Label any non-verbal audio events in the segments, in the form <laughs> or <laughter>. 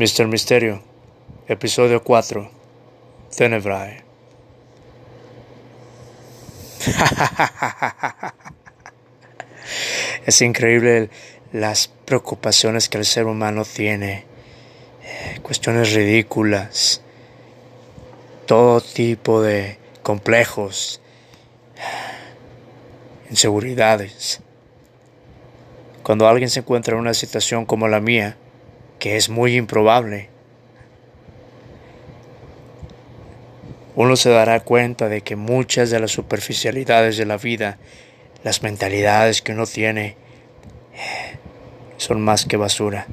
Mr. Misterio, episodio 4, Tenebrae. <laughs> es increíble las preocupaciones que el ser humano tiene, eh, cuestiones ridículas, todo tipo de complejos, <sighs> inseguridades. Cuando alguien se encuentra en una situación como la mía, que es muy improbable, uno se dará cuenta de que muchas de las superficialidades de la vida, las mentalidades que uno tiene, son más que basura.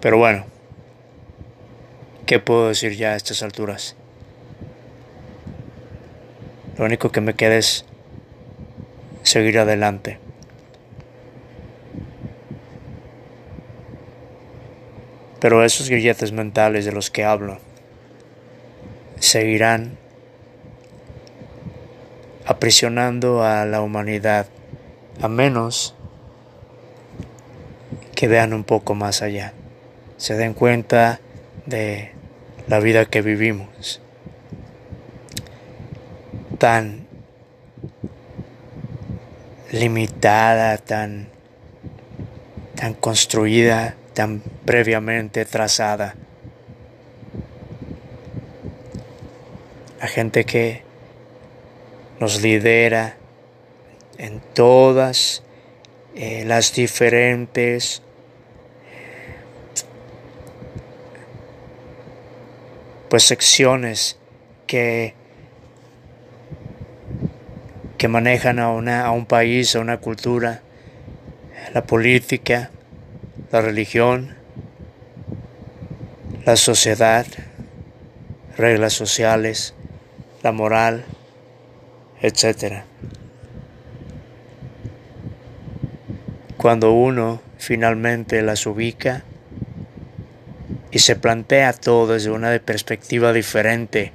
Pero bueno, ¿qué puedo decir ya a estas alturas? Lo único que me queda es seguir adelante. Pero esos grilletes mentales de los que hablo seguirán aprisionando a la humanidad a menos que vean un poco más allá, se den cuenta de la vida que vivimos, tan limitada, tan, tan construida tan previamente trazada. La gente que nos lidera en todas eh, las diferentes pues secciones que que manejan a, una, a un país, a una cultura, la política, la religión, la sociedad, reglas sociales, la moral, etc. Cuando uno finalmente las ubica y se plantea todo desde una perspectiva diferente,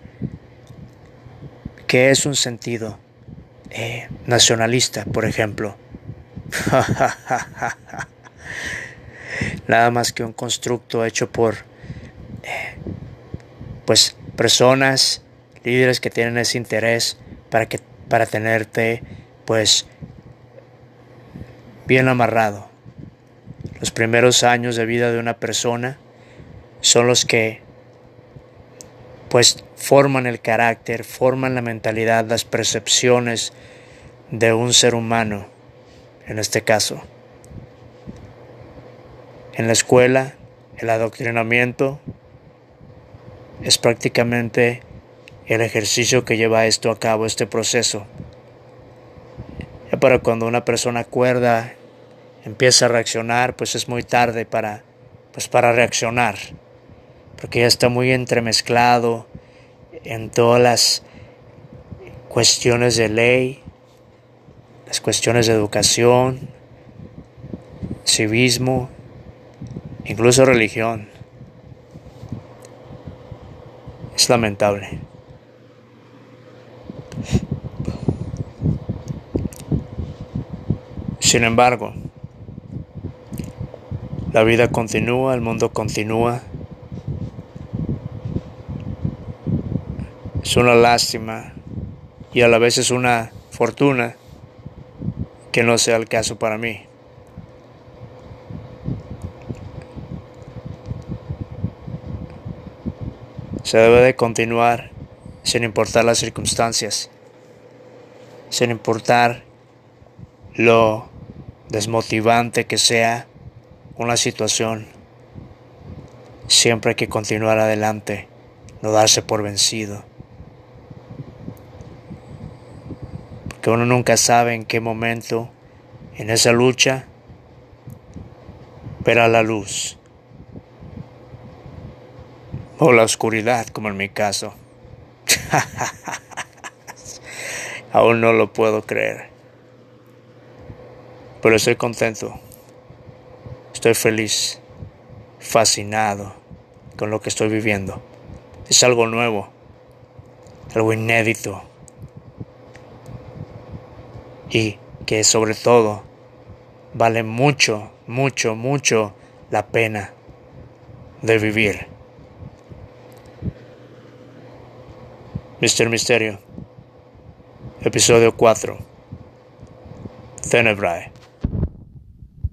¿qué es un sentido eh, nacionalista, por ejemplo? <laughs> nada más que un constructo hecho por eh, pues personas, líderes que tienen ese interés para que para tenerte pues bien amarrado. Los primeros años de vida de una persona son los que pues forman el carácter, forman la mentalidad, las percepciones de un ser humano, en este caso. En la escuela, el adoctrinamiento es prácticamente el ejercicio que lleva esto a cabo, este proceso. Ya para cuando una persona acuerda, empieza a reaccionar, pues es muy tarde para, pues para reaccionar, porque ya está muy entremezclado en todas las cuestiones de ley, las cuestiones de educación, civismo, incluso religión. Es lamentable. Sin embargo, la vida continúa, el mundo continúa. Es una lástima y a la vez es una fortuna que no sea el caso para mí. Se debe de continuar sin importar las circunstancias, sin importar lo desmotivante que sea una situación. Siempre hay que continuar adelante, no darse por vencido. Porque uno nunca sabe en qué momento en esa lucha verá la luz o la oscuridad, como en mi caso. <laughs> Aún no lo puedo creer. Pero estoy contento. Estoy feliz, fascinado con lo que estoy viviendo. Es algo nuevo, algo inédito. Y que sobre todo vale mucho, mucho, mucho la pena de vivir. Mister Misterio, episodio 4, Tenebrae.